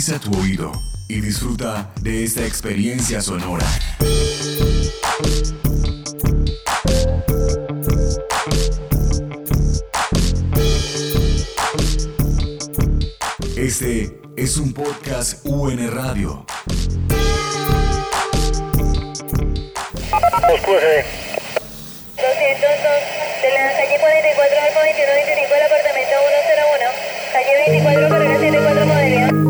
Agudiza tu oído y disfruta de esta experiencia sonora. Este es un podcast UN Radio. de la calle 44 al 2125 del apartamento 101, calle 24 carrera 74 modelo.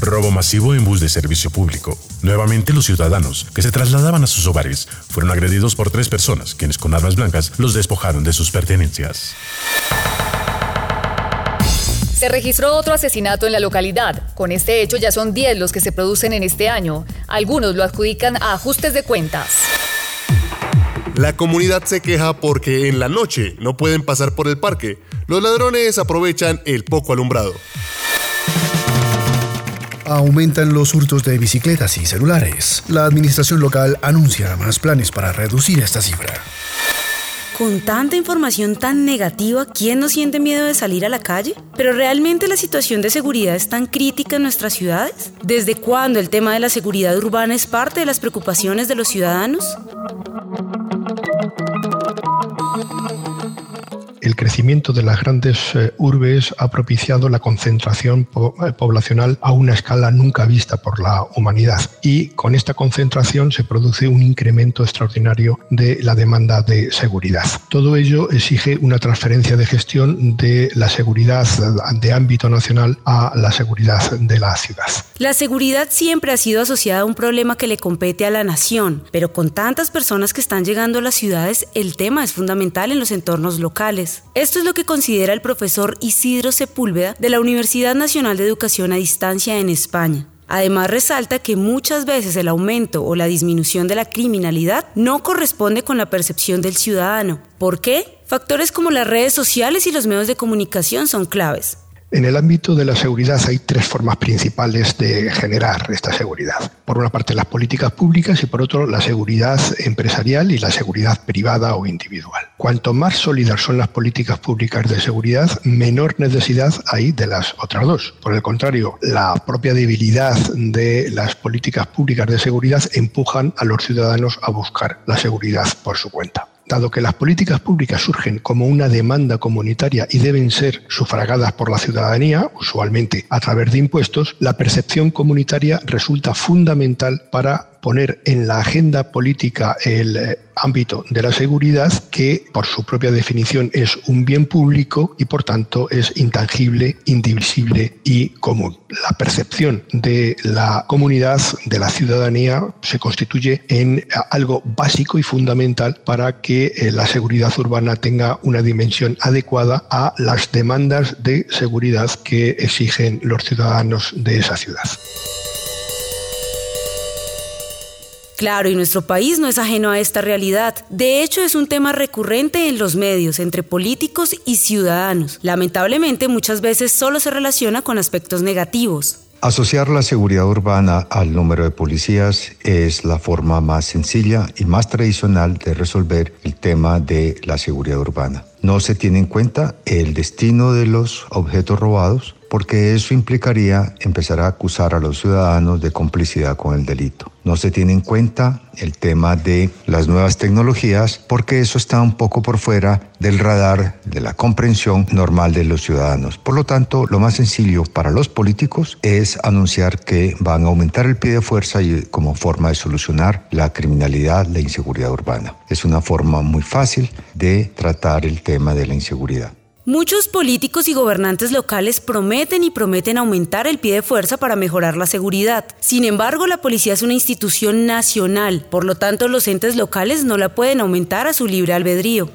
Robo masivo en bus de servicio público. Nuevamente los ciudadanos que se trasladaban a sus hogares fueron agredidos por tres personas, quienes con armas blancas los despojaron de sus pertenencias. Se registró otro asesinato en la localidad. Con este hecho ya son 10 los que se producen en este año. Algunos lo adjudican a ajustes de cuentas. La comunidad se queja porque en la noche no pueden pasar por el parque. Los ladrones aprovechan el poco alumbrado. Aumentan los hurtos de bicicletas y celulares. La administración local anuncia más planes para reducir esta cifra. Con tanta información tan negativa, ¿quién no siente miedo de salir a la calle? ¿Pero realmente la situación de seguridad es tan crítica en nuestras ciudades? ¿Desde cuándo el tema de la seguridad urbana es parte de las preocupaciones de los ciudadanos? El crecimiento de las grandes eh, urbes ha propiciado la concentración eh, poblacional a una escala nunca vista por la humanidad. Y con esta concentración se produce un incremento extraordinario de la demanda de seguridad. Todo ello exige una transferencia de gestión de la seguridad de ámbito nacional a la seguridad de la ciudad. La seguridad siempre ha sido asociada a un problema que le compete a la nación, pero con tantas personas que están llegando a las ciudades, el tema es fundamental en los entornos locales. Esto es lo que considera el profesor Isidro Sepúlveda de la Universidad Nacional de Educación a Distancia en España. Además resalta que muchas veces el aumento o la disminución de la criminalidad no corresponde con la percepción del ciudadano. ¿Por qué? Factores como las redes sociales y los medios de comunicación son claves. En el ámbito de la seguridad hay tres formas principales de generar esta seguridad. Por una parte las políticas públicas y por otro la seguridad empresarial y la seguridad privada o individual. Cuanto más sólidas son las políticas públicas de seguridad, menor necesidad hay de las otras dos. Por el contrario, la propia debilidad de las políticas públicas de seguridad empujan a los ciudadanos a buscar la seguridad por su cuenta. Dado que las políticas públicas surgen como una demanda comunitaria y deben ser sufragadas por la ciudadanía, usualmente a través de impuestos, la percepción comunitaria resulta fundamental para poner en la agenda política el eh, ámbito de la seguridad, que por su propia definición es un bien público y por tanto es intangible, indivisible y común. La percepción de la comunidad, de la ciudadanía, se constituye en algo básico y fundamental para que eh, la seguridad urbana tenga una dimensión adecuada a las demandas de seguridad que exigen los ciudadanos de esa ciudad. Claro, y nuestro país no es ajeno a esta realidad. De hecho, es un tema recurrente en los medios, entre políticos y ciudadanos. Lamentablemente, muchas veces solo se relaciona con aspectos negativos. Asociar la seguridad urbana al número de policías es la forma más sencilla y más tradicional de resolver el tema de la seguridad urbana. No se tiene en cuenta el destino de los objetos robados porque eso implicaría empezar a acusar a los ciudadanos de complicidad con el delito. No se tiene en cuenta el tema de las nuevas tecnologías porque eso está un poco por fuera del radar de la comprensión normal de los ciudadanos. Por lo tanto, lo más sencillo para los políticos es anunciar que van a aumentar el pie de fuerza y como forma de solucionar la criminalidad, la inseguridad urbana. Es una forma muy fácil de tratar el tema de la inseguridad. Muchos políticos y gobernantes locales prometen y prometen aumentar el pie de fuerza para mejorar la seguridad. Sin embargo, la policía es una institución nacional, por lo tanto los entes locales no la pueden aumentar a su libre albedrío.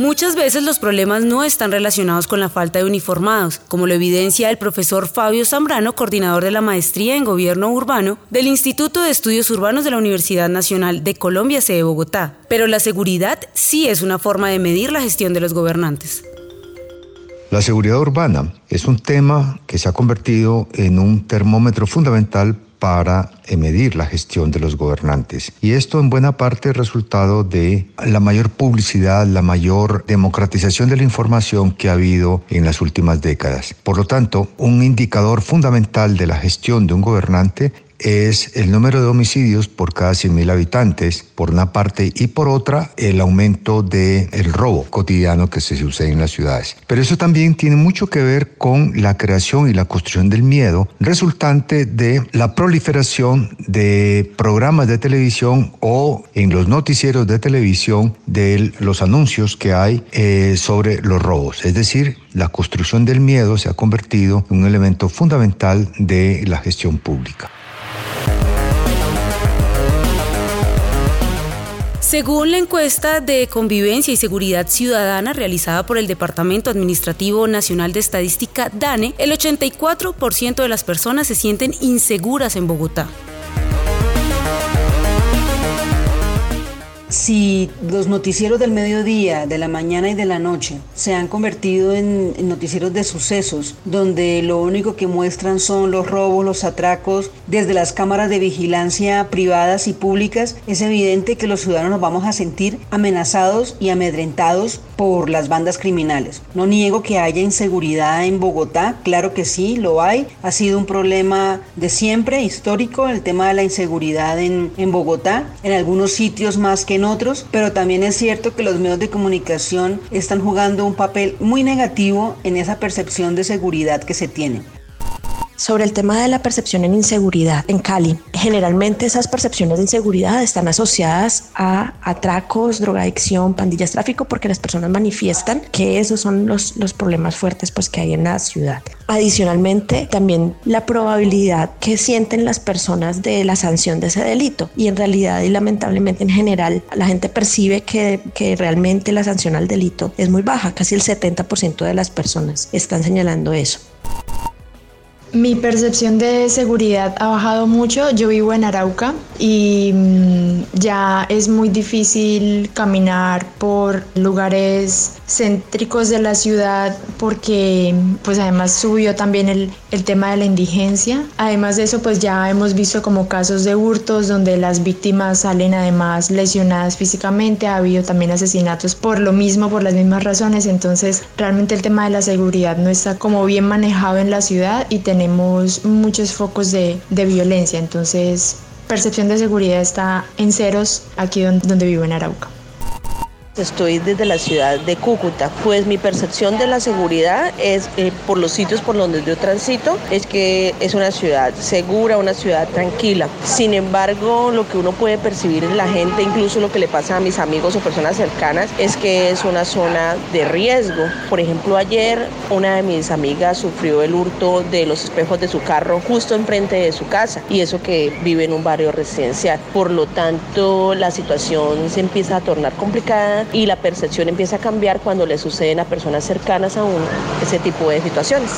Muchas veces los problemas no están relacionados con la falta de uniformados, como lo evidencia el profesor Fabio Zambrano, coordinador de la maestría en gobierno urbano del Instituto de Estudios Urbanos de la Universidad Nacional de Colombia, sede Bogotá. Pero la seguridad sí es una forma de medir la gestión de los gobernantes. La seguridad urbana es un tema que se ha convertido en un termómetro fundamental para medir la gestión de los gobernantes. Y esto en buena parte es resultado de la mayor publicidad, la mayor democratización de la información que ha habido en las últimas décadas. Por lo tanto, un indicador fundamental de la gestión de un gobernante es el número de homicidios por cada 100.000 habitantes, por una parte, y por otra, el aumento del el robo cotidiano que se sucede en las ciudades. Pero eso también tiene mucho que ver con la creación y la construcción del miedo resultante de la proliferación de programas de televisión o en los noticieros de televisión de los anuncios que hay eh, sobre los robos. Es decir, la construcción del miedo se ha convertido en un elemento fundamental de la gestión pública. Según la encuesta de convivencia y seguridad ciudadana realizada por el Departamento Administrativo Nacional de Estadística DANE, el 84% de las personas se sienten inseguras en Bogotá. Si los noticieros del mediodía, de la mañana y de la noche se han convertido en, noticieros de sucesos, donde lo único que muestran son los robos, los atracos, desde las cámaras de vigilancia privadas y públicas, es evidente que los ciudadanos nos vamos a sentir amenazados y amedrentados por las bandas criminales. No niego que haya inseguridad en Bogotá, claro que sí, lo hay. Ha sido un problema de siempre, histórico, el tema de la inseguridad en, en Bogotá, en algunos sitios más que otros, pero también es cierto que los medios de comunicación están jugando un papel muy negativo en esa percepción de seguridad que se tiene sobre el tema de la percepción en inseguridad en Cali. Generalmente esas percepciones de inseguridad están asociadas a atracos, drogadicción, pandillas, tráfico, porque las personas manifiestan que esos son los, los problemas fuertes pues, que hay en la ciudad. Adicionalmente, también la probabilidad que sienten las personas de la sanción de ese delito. Y en realidad y lamentablemente en general, la gente percibe que, que realmente la sanción al delito es muy baja. Casi el 70% de las personas están señalando eso. Mi percepción de seguridad ha bajado mucho. Yo vivo en Arauca y mm, ya es muy difícil caminar por lugares céntricos de la ciudad porque pues además subió también el, el tema de la indigencia. Además de eso pues ya hemos visto como casos de hurtos donde las víctimas salen además lesionadas físicamente. Ha habido también asesinatos por lo mismo, por las mismas razones. Entonces realmente el tema de la seguridad no está como bien manejado en la ciudad y tenemos muchos focos de, de violencia, entonces percepción de seguridad está en ceros aquí donde, donde vivo en Arauca. Estoy desde la ciudad de Cúcuta, pues mi percepción de la seguridad es eh, por los sitios por donde yo transito, es que es una ciudad segura, una ciudad tranquila. Sin embargo, lo que uno puede percibir en la gente, incluso lo que le pasa a mis amigos o personas cercanas, es que es una zona de riesgo. Por ejemplo, ayer una de mis amigas sufrió el hurto de los espejos de su carro justo enfrente de su casa y eso que vive en un barrio residencial. Por lo tanto, la situación se empieza a tornar complicada y la percepción empieza a cambiar cuando le suceden a personas cercanas a uno ese tipo de situaciones.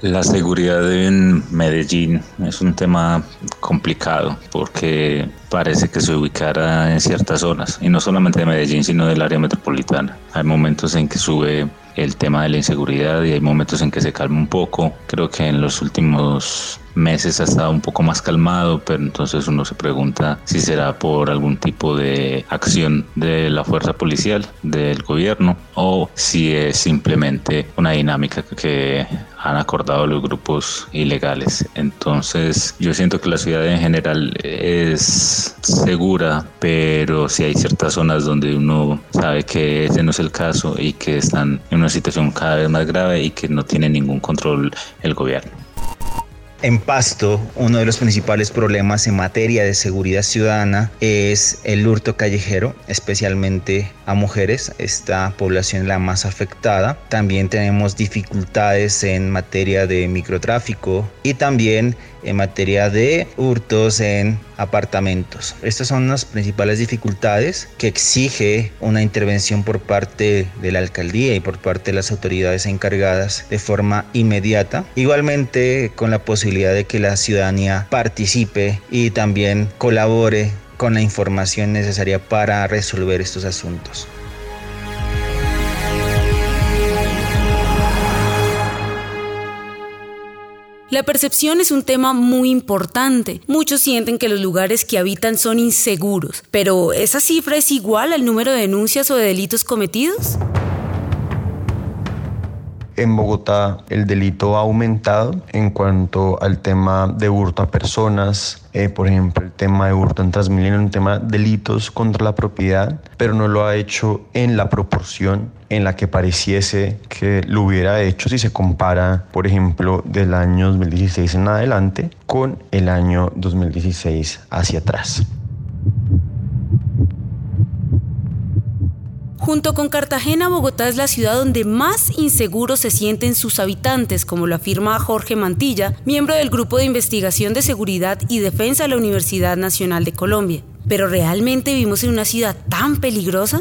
La seguridad en Medellín es un tema complicado porque parece que se ubicara en ciertas zonas y no solamente de Medellín sino del área metropolitana. Hay momentos en que sube el tema de la inseguridad y hay momentos en que se calma un poco. Creo que en los últimos meses ha estado un poco más calmado, pero entonces uno se pregunta si será por algún tipo de acción de la fuerza policial, del gobierno, o si es simplemente una dinámica que han acordado los grupos ilegales. Entonces yo siento que la ciudad en general es segura, pero si hay ciertas zonas donde uno sabe que ese no es el caso y que están en una situación cada vez más grave y que no tiene ningún control el gobierno. En Pasto, uno de los principales problemas en materia de seguridad ciudadana es el hurto callejero, especialmente a mujeres, esta población la más afectada. También tenemos dificultades en materia de microtráfico y también en materia de hurtos en apartamentos. Estas son las principales dificultades que exige una intervención por parte de la alcaldía y por parte de las autoridades encargadas de forma inmediata. Igualmente con la posibilidad de que la ciudadanía participe y también colabore con la información necesaria para resolver estos asuntos. La percepción es un tema muy importante. Muchos sienten que los lugares que habitan son inseguros, pero ¿esa cifra es igual al número de denuncias o de delitos cometidos? En Bogotá el delito ha aumentado en cuanto al tema de hurto a personas, eh, por ejemplo el tema de hurto en Transmilenio, un tema de delitos contra la propiedad, pero no lo ha hecho en la proporción en la que pareciese que lo hubiera hecho si se compara, por ejemplo, del año 2016 en adelante con el año 2016 hacia atrás. Junto con Cartagena, Bogotá es la ciudad donde más inseguros se sienten sus habitantes, como lo afirma Jorge Mantilla, miembro del Grupo de Investigación de Seguridad y Defensa de la Universidad Nacional de Colombia. ¿Pero realmente vivimos en una ciudad tan peligrosa?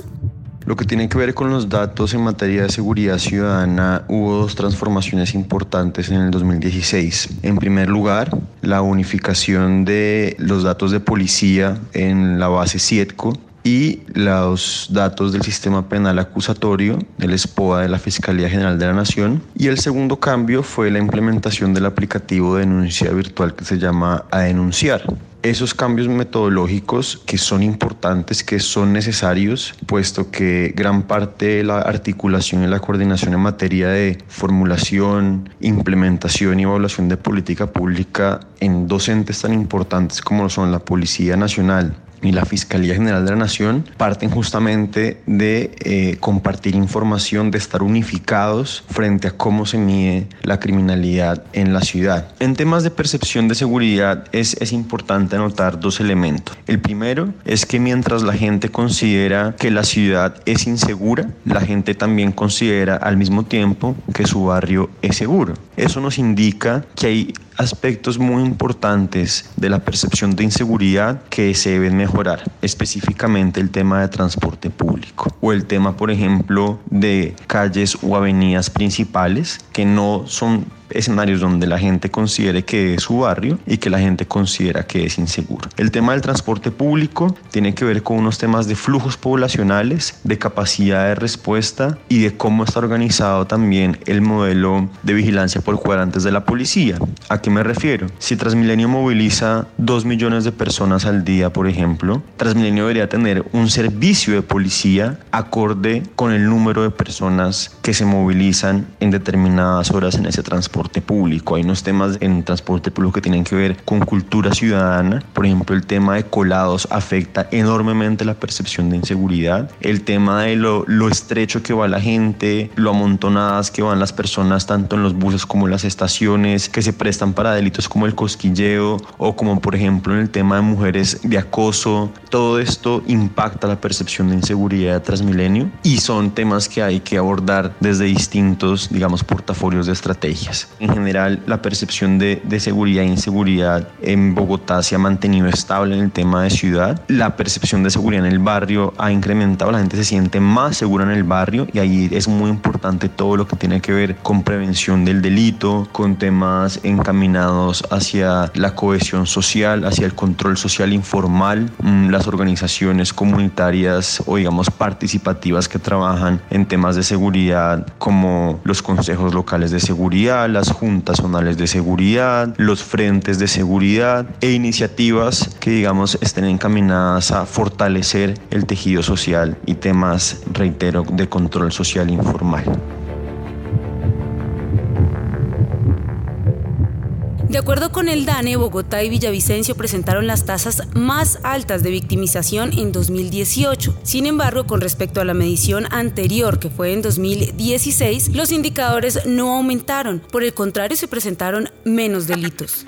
Lo que tiene que ver con los datos en materia de seguridad ciudadana, hubo dos transformaciones importantes en el 2016. En primer lugar, la unificación de los datos de policía en la base CIETCO y los datos del sistema penal acusatorio del SPOA de la Fiscalía General de la Nación. Y el segundo cambio fue la implementación del aplicativo de denuncia virtual que se llama A Denunciar. Esos cambios metodológicos que son importantes, que son necesarios, puesto que gran parte de la articulación y la coordinación en materia de formulación, implementación y evaluación de política pública en docentes tan importantes como son la Policía Nacional y la Fiscalía General de la Nación parten justamente de eh, compartir información, de estar unificados frente a cómo se mide la criminalidad en la ciudad. En temas de percepción de seguridad es, es importante anotar dos elementos. El primero es que mientras la gente considera que la ciudad es insegura, la gente también considera al mismo tiempo que su barrio es seguro. Eso nos indica que hay aspectos muy importantes de la percepción de inseguridad que se deben mejorar, específicamente el tema de transporte público o el tema, por ejemplo, de calles o avenidas principales que no son escenarios donde la gente considere que es su barrio y que la gente considera que es inseguro. El tema del transporte público tiene que ver con unos temas de flujos poblacionales, de capacidad de respuesta y de cómo está organizado también el modelo de vigilancia por cuadrantes de la policía. ¿A qué me refiero? Si Transmilenio moviliza 2 millones de personas al día, por ejemplo, Transmilenio debería tener un servicio de policía acorde con el número de personas que se movilizan en determinadas horas en ese transporte público. Hay unos temas en transporte público que tienen que ver con cultura ciudadana. Por ejemplo, el tema de colados afecta enormemente la percepción de inseguridad. El tema de lo, lo estrecho que va la gente, lo amontonadas que van las personas tanto en los buses como en las estaciones, que se prestan para delitos como el cosquilleo o como por ejemplo en el tema de mujeres de acoso. Todo esto impacta la percepción de inseguridad de Transmilenio y son temas que hay que abordar desde distintos, digamos, portafolios de estrategias. En general, la percepción de, seguridad e inseguridad en Bogotá se ha mantenido estable en el tema de ciudad. La percepción de seguridad en el barrio ha incrementado, la gente se siente más segura en el barrio y ahí es muy importante todo lo que tiene que ver con prevención del delito, con temas encaminados hacia la cohesión social, hacia el control social informal, mm, las organizaciones comunitarias o digamos participativas que trabajan en temas de seguridad como los consejos locales de seguridad, las juntas zonales de seguridad, los frentes de seguridad e iniciativas que digamos estén encaminadas a fortalecer el tejido social y temas, reitero, de control social informal. De acuerdo con el DANE, Bogotá y Villavicencio presentaron las tasas más altas de victimización en 2018. Sin embargo, con respecto a la medición anterior, que fue en 2016, los indicadores no aumentaron. Por el contrario, se presentaron menos delitos.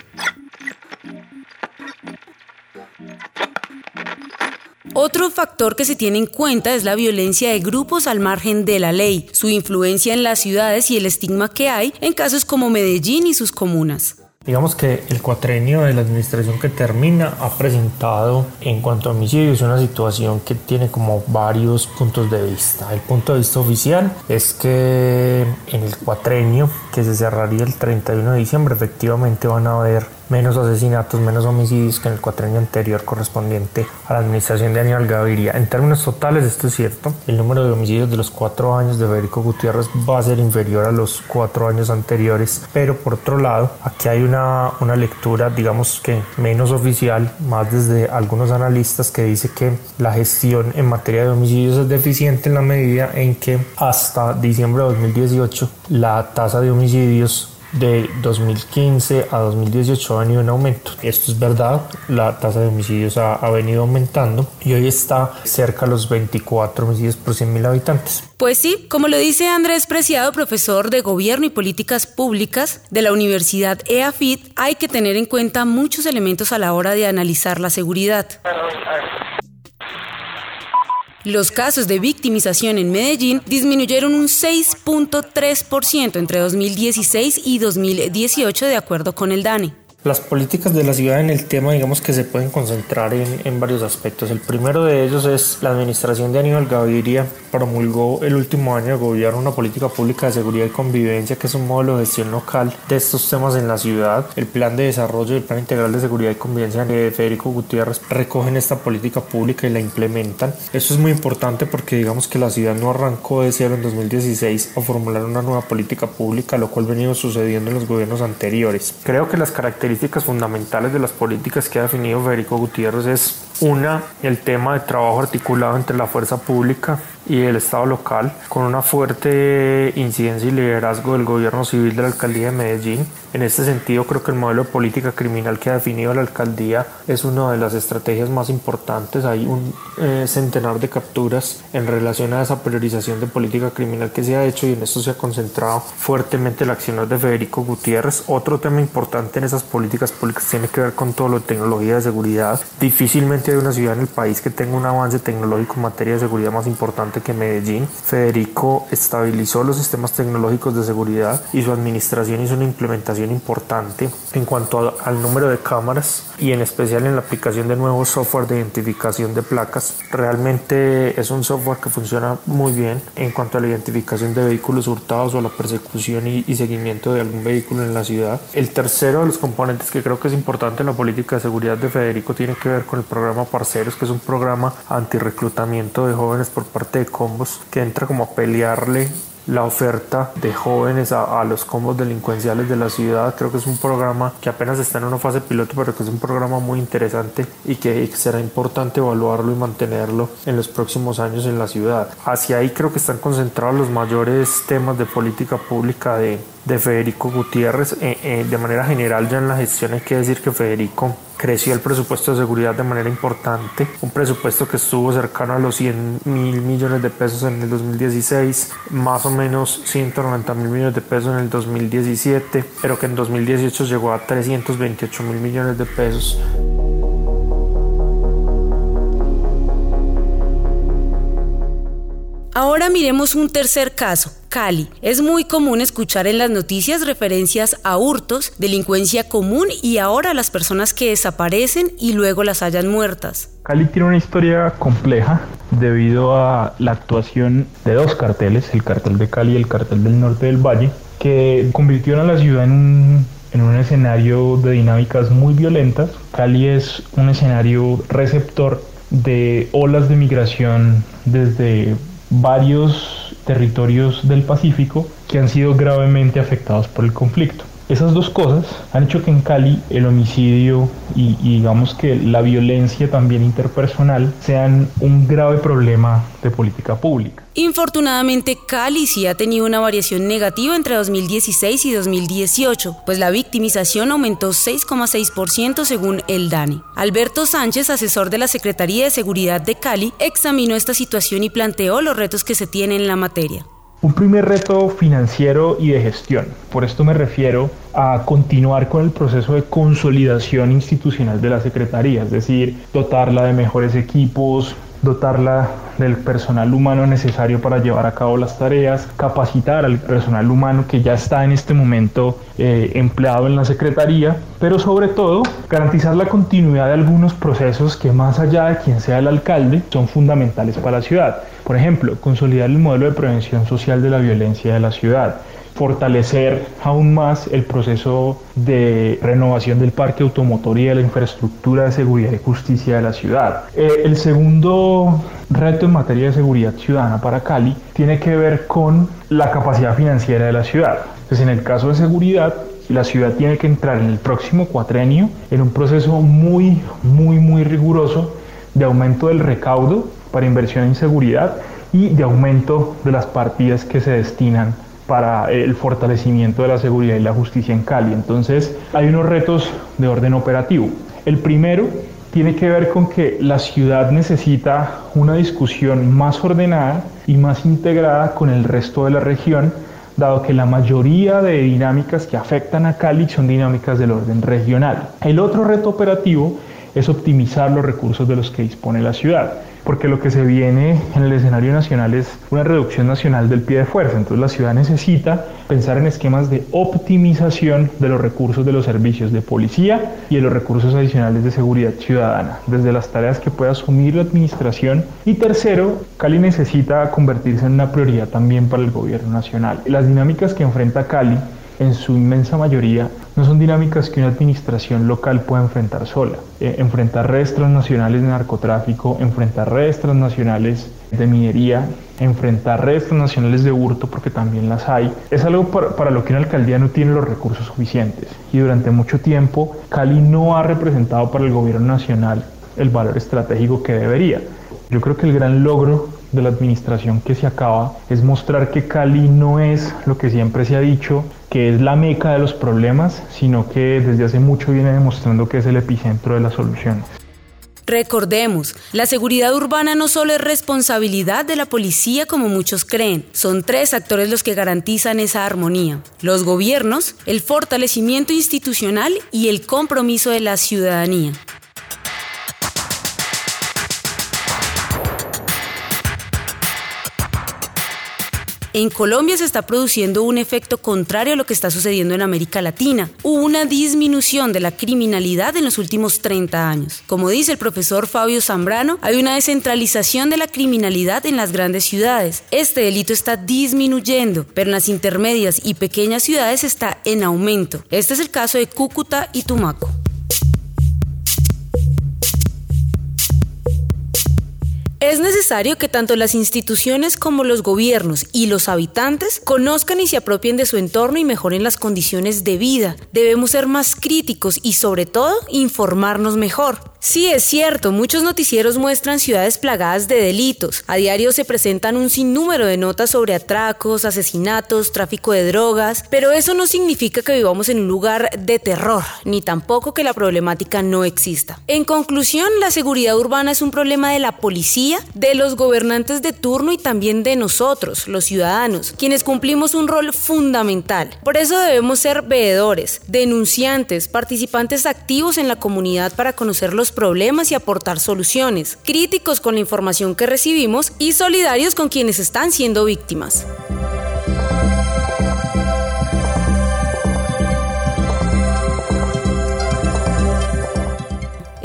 Otro factor que se tiene en cuenta es la violencia de grupos al margen de la ley, su influencia en las ciudades y el estigma que hay en casos como Medellín y sus comunas. Digamos que el cuatrenio de la administración que termina ha presentado en cuanto a homicidios una situación que tiene como varios puntos de vista. El punto de vista oficial es que en el cuatrenio que se cerraría el 31 de diciembre efectivamente van a haber menos asesinatos, menos homicidios que en el cuatrenio anterior correspondiente a la administración de Aníbal Gaviria. En términos totales, esto es cierto, el número de homicidios de los cuatro años de Federico Gutiérrez va a ser inferior a los cuatro años anteriores, pero por otro lado, aquí hay una, una lectura, digamos que menos oficial, más desde algunos analistas que dice que la gestión en materia de homicidios es deficiente en la medida en que hasta diciembre de 2018 la tasa de homicidios de 2015 a 2018 ha venido en aumento. Esto es verdad, la tasa de homicidios ha, ha venido aumentando y hoy está cerca de los 24 homicidios por 100.000 habitantes. Pues sí, como lo dice Andrés Preciado, profesor de Gobierno y Políticas Públicas de la Universidad EAFIT, hay que tener en cuenta muchos elementos a la hora de analizar la seguridad. Los casos de victimización en Medellín disminuyeron un 6.3% entre 2016 y 2018 de acuerdo con el DANE. Las políticas de la ciudad en el tema, digamos que se pueden concentrar en, en, varios aspectos. El primero de ellos es la administración de Aníbal Gaviria promulgó el último año de gobierno una política pública de seguridad y convivencia que es un modelo de gestión local de estos temas en la ciudad. El plan de desarrollo y el plan integral de seguridad y convivencia de Federico Gutiérrez recogen esta política pública y la implementan. Esto es muy importante porque digamos que la ciudad no arrancó de cero en 2016 a formular una nueva política pública, lo cual venido sucediendo en los gobiernos anteriores. Creo que las características fundamentales de las políticas que ha definido Federico Gutiérrez es una, el tema de trabajo articulado entre la fuerza pública y el Estado local, con una fuerte incidencia y liderazgo del gobierno civil de la alcaldía de Medellín. En este sentido, creo que el modelo de política criminal que ha definido la alcaldía es una de las estrategias más importantes. Hay un eh, centenar de capturas en relación a esa priorización de política criminal que se ha hecho y en esto se ha concentrado fuertemente la acción de Federico Gutiérrez. Otro tema importante en esas políticas públicas tiene que ver con todo lo de tecnología de seguridad. Difícilmente hay una ciudad en el país que tenga un avance tecnológico en materia de seguridad más importante que Medellín. Federico estabilizó los sistemas tecnológicos de seguridad y su administración hizo una implementación importante en cuanto al número de cámaras y en especial en la aplicación de nuevos software de identificación de placas. Realmente es un software que funciona muy bien en cuanto a la identificación de vehículos hurtados o la persecución y, y seguimiento de algún vehículo en la ciudad. El tercero de los componentes que creo que es importante en la política de seguridad de Federico tiene que ver con el programa Parceros, que es un programa anti-reclutamiento de jóvenes por parte de combos que entra como a pelearle la oferta de jóvenes a, a, los combos delincuenciales de la ciudad. Creo que es un programa que apenas está en una fase piloto, pero que es un programa muy interesante y que será importante evaluarlo y mantenerlo en los próximos años en la ciudad. Hacia ahí creo que están concentrados los mayores temas de política pública de, de Federico Gutiérrez. Eh, eh, de manera general, ya en la gestión hay que decir que Federico creció el presupuesto de seguridad de manera importante, un presupuesto que estuvo cercano a los 100 mil millones de pesos en el 2016, más o menos 190 mil millones de pesos en el 2017, pero que en 2018 llegó a 328 mil millones de pesos. Ahora miremos un tercer caso, Cali. Es muy común escuchar en las noticias referencias a hurtos, delincuencia común y ahora las personas que desaparecen y luego las hallan muertas. Cali tiene una historia compleja debido a la actuación de dos carteles, el cartel de Cali y el cartel del norte del Valle, que convirtieron a la ciudad en un, en un escenario de dinámicas muy violentas. Cali es un escenario receptor de olas de migración desde varios territorios del Pacífico que han sido gravemente afectados por el conflicto. Esas dos cosas han hecho que en Cali el homicidio y, digamos que la violencia también interpersonal sean un grave problema de política pública. Infortunadamente, Cali sí ha tenido una variación negativa entre 2016 y 2018, pues la victimización aumentó 6,6% según el DANE. Alberto Sánchez, asesor de la Secretaría de Seguridad de Cali, examinó esta situación y planteó los retos que se tienen en la materia. Un primer reto financiero y de gestión. Por esto me refiero a continuar con el proceso de consolidación institucional de la Secretaría, es decir, dotarla de mejores equipos, dotarla del personal humano necesario para llevar a cabo las tareas, capacitar al personal humano que ya está en este momento eh, empleado en la Secretaría, pero sobre todo garantizar la continuidad de algunos procesos que más allá de quien sea el alcalde son fundamentales para la ciudad. Por ejemplo, consolidar el modelo de prevención social de la violencia de la ciudad, fortalecer aún más el proceso de renovación del parque automotor y de la infraestructura de seguridad y justicia de la ciudad. Eh, el segundo reto en materia de seguridad ciudadana para Cali tiene que ver con la capacidad financiera de la ciudad. Entonces, en el caso de seguridad, la ciudad tiene que entrar en el próximo cuatrenio en un proceso muy, muy, muy riguroso de aumento del recaudo para inversión en seguridad y de aumento de las partidas que se destinan para el fortalecimiento de la seguridad y la justicia en Cali. Entonces, hay unos retos de orden operativo. El primero tiene que ver con que la ciudad necesita una discusión más ordenada y más integrada con el resto de la región, dado que la mayoría de dinámicas que afectan a Cali son dinámicas del orden regional. El otro reto operativo es optimizar los recursos de los que dispone la ciudad porque lo que se viene en el escenario nacional es una reducción nacional del pie de fuerza. Entonces la ciudad necesita pensar en esquemas de optimización de los recursos de los servicios de policía y de los recursos adicionales de seguridad ciudadana, desde las tareas que puede asumir la administración. Y tercero, Cali necesita convertirse en una prioridad también para el gobierno nacional. Las dinámicas que enfrenta Cali en su inmensa mayoría no son dinámicas que una administración local pueda enfrentar sola. Eh, enfrentar redes transnacionales de narcotráfico, enfrentar redes transnacionales de minería, enfrentar redes transnacionales de hurto, porque también las hay, es algo para, para, lo que una alcaldía no tiene los recursos suficientes. Y durante mucho tiempo Cali no ha representado para el gobierno nacional el valor estratégico que debería. Yo creo que el gran logro de la administración que se acaba es mostrar que Cali no es lo que siempre se ha dicho, que es la meca de los problemas, sino que desde hace mucho viene demostrando que es el epicentro de las soluciones. Recordemos, la seguridad urbana no solo es responsabilidad de la policía como muchos creen, son tres actores los que garantizan esa armonía. Los gobiernos, el fortalecimiento institucional y el compromiso de la ciudadanía. En Colombia se está produciendo un efecto contrario a lo que está sucediendo en América Latina. Hubo una disminución de la criminalidad en los últimos 30 años. Como dice el profesor Fabio Zambrano, hay una descentralización de la criminalidad en las grandes ciudades. Este delito está disminuyendo, pero en las intermedias y pequeñas ciudades está en aumento. Este es el caso de Cúcuta y Tumaco. Es necesario que tanto las instituciones como los gobiernos y los habitantes conozcan y se apropien de su entorno y mejoren las condiciones de vida. Debemos ser más críticos y sobre todo informarnos mejor. Sí, es cierto, muchos noticieros muestran ciudades plagadas de delitos. A diario se presentan un sinnúmero de notas sobre atracos, asesinatos, tráfico de drogas, pero eso no significa que vivamos en un lugar de terror, ni tampoco que la problemática no exista. En conclusión, la seguridad urbana es un problema de la policía, de los gobernantes de turno y también de nosotros, los ciudadanos, quienes cumplimos un rol fundamental. Por eso debemos ser veedores, denunciantes, participantes activos en la comunidad para conocer los problemas y aportar soluciones, críticos con la información que recibimos y solidarios con quienes están siendo víctimas.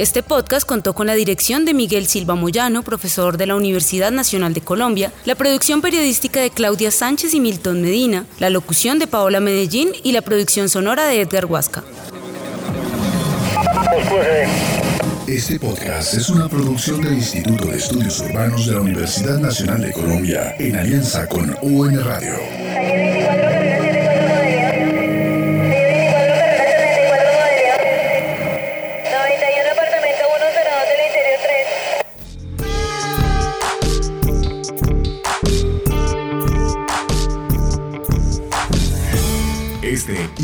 Este podcast contó con la dirección de Miguel Silva Moyano, profesor de la Universidad Nacional de Colombia, la producción periodística de Claudia Sánchez y Milton Medina, la locución de Paola Medellín y la producción sonora de Edgar Huasca. Este podcast es una producción del Instituto de Estudios Urbanos de la Universidad Nacional de Colombia en alianza con UN Radio.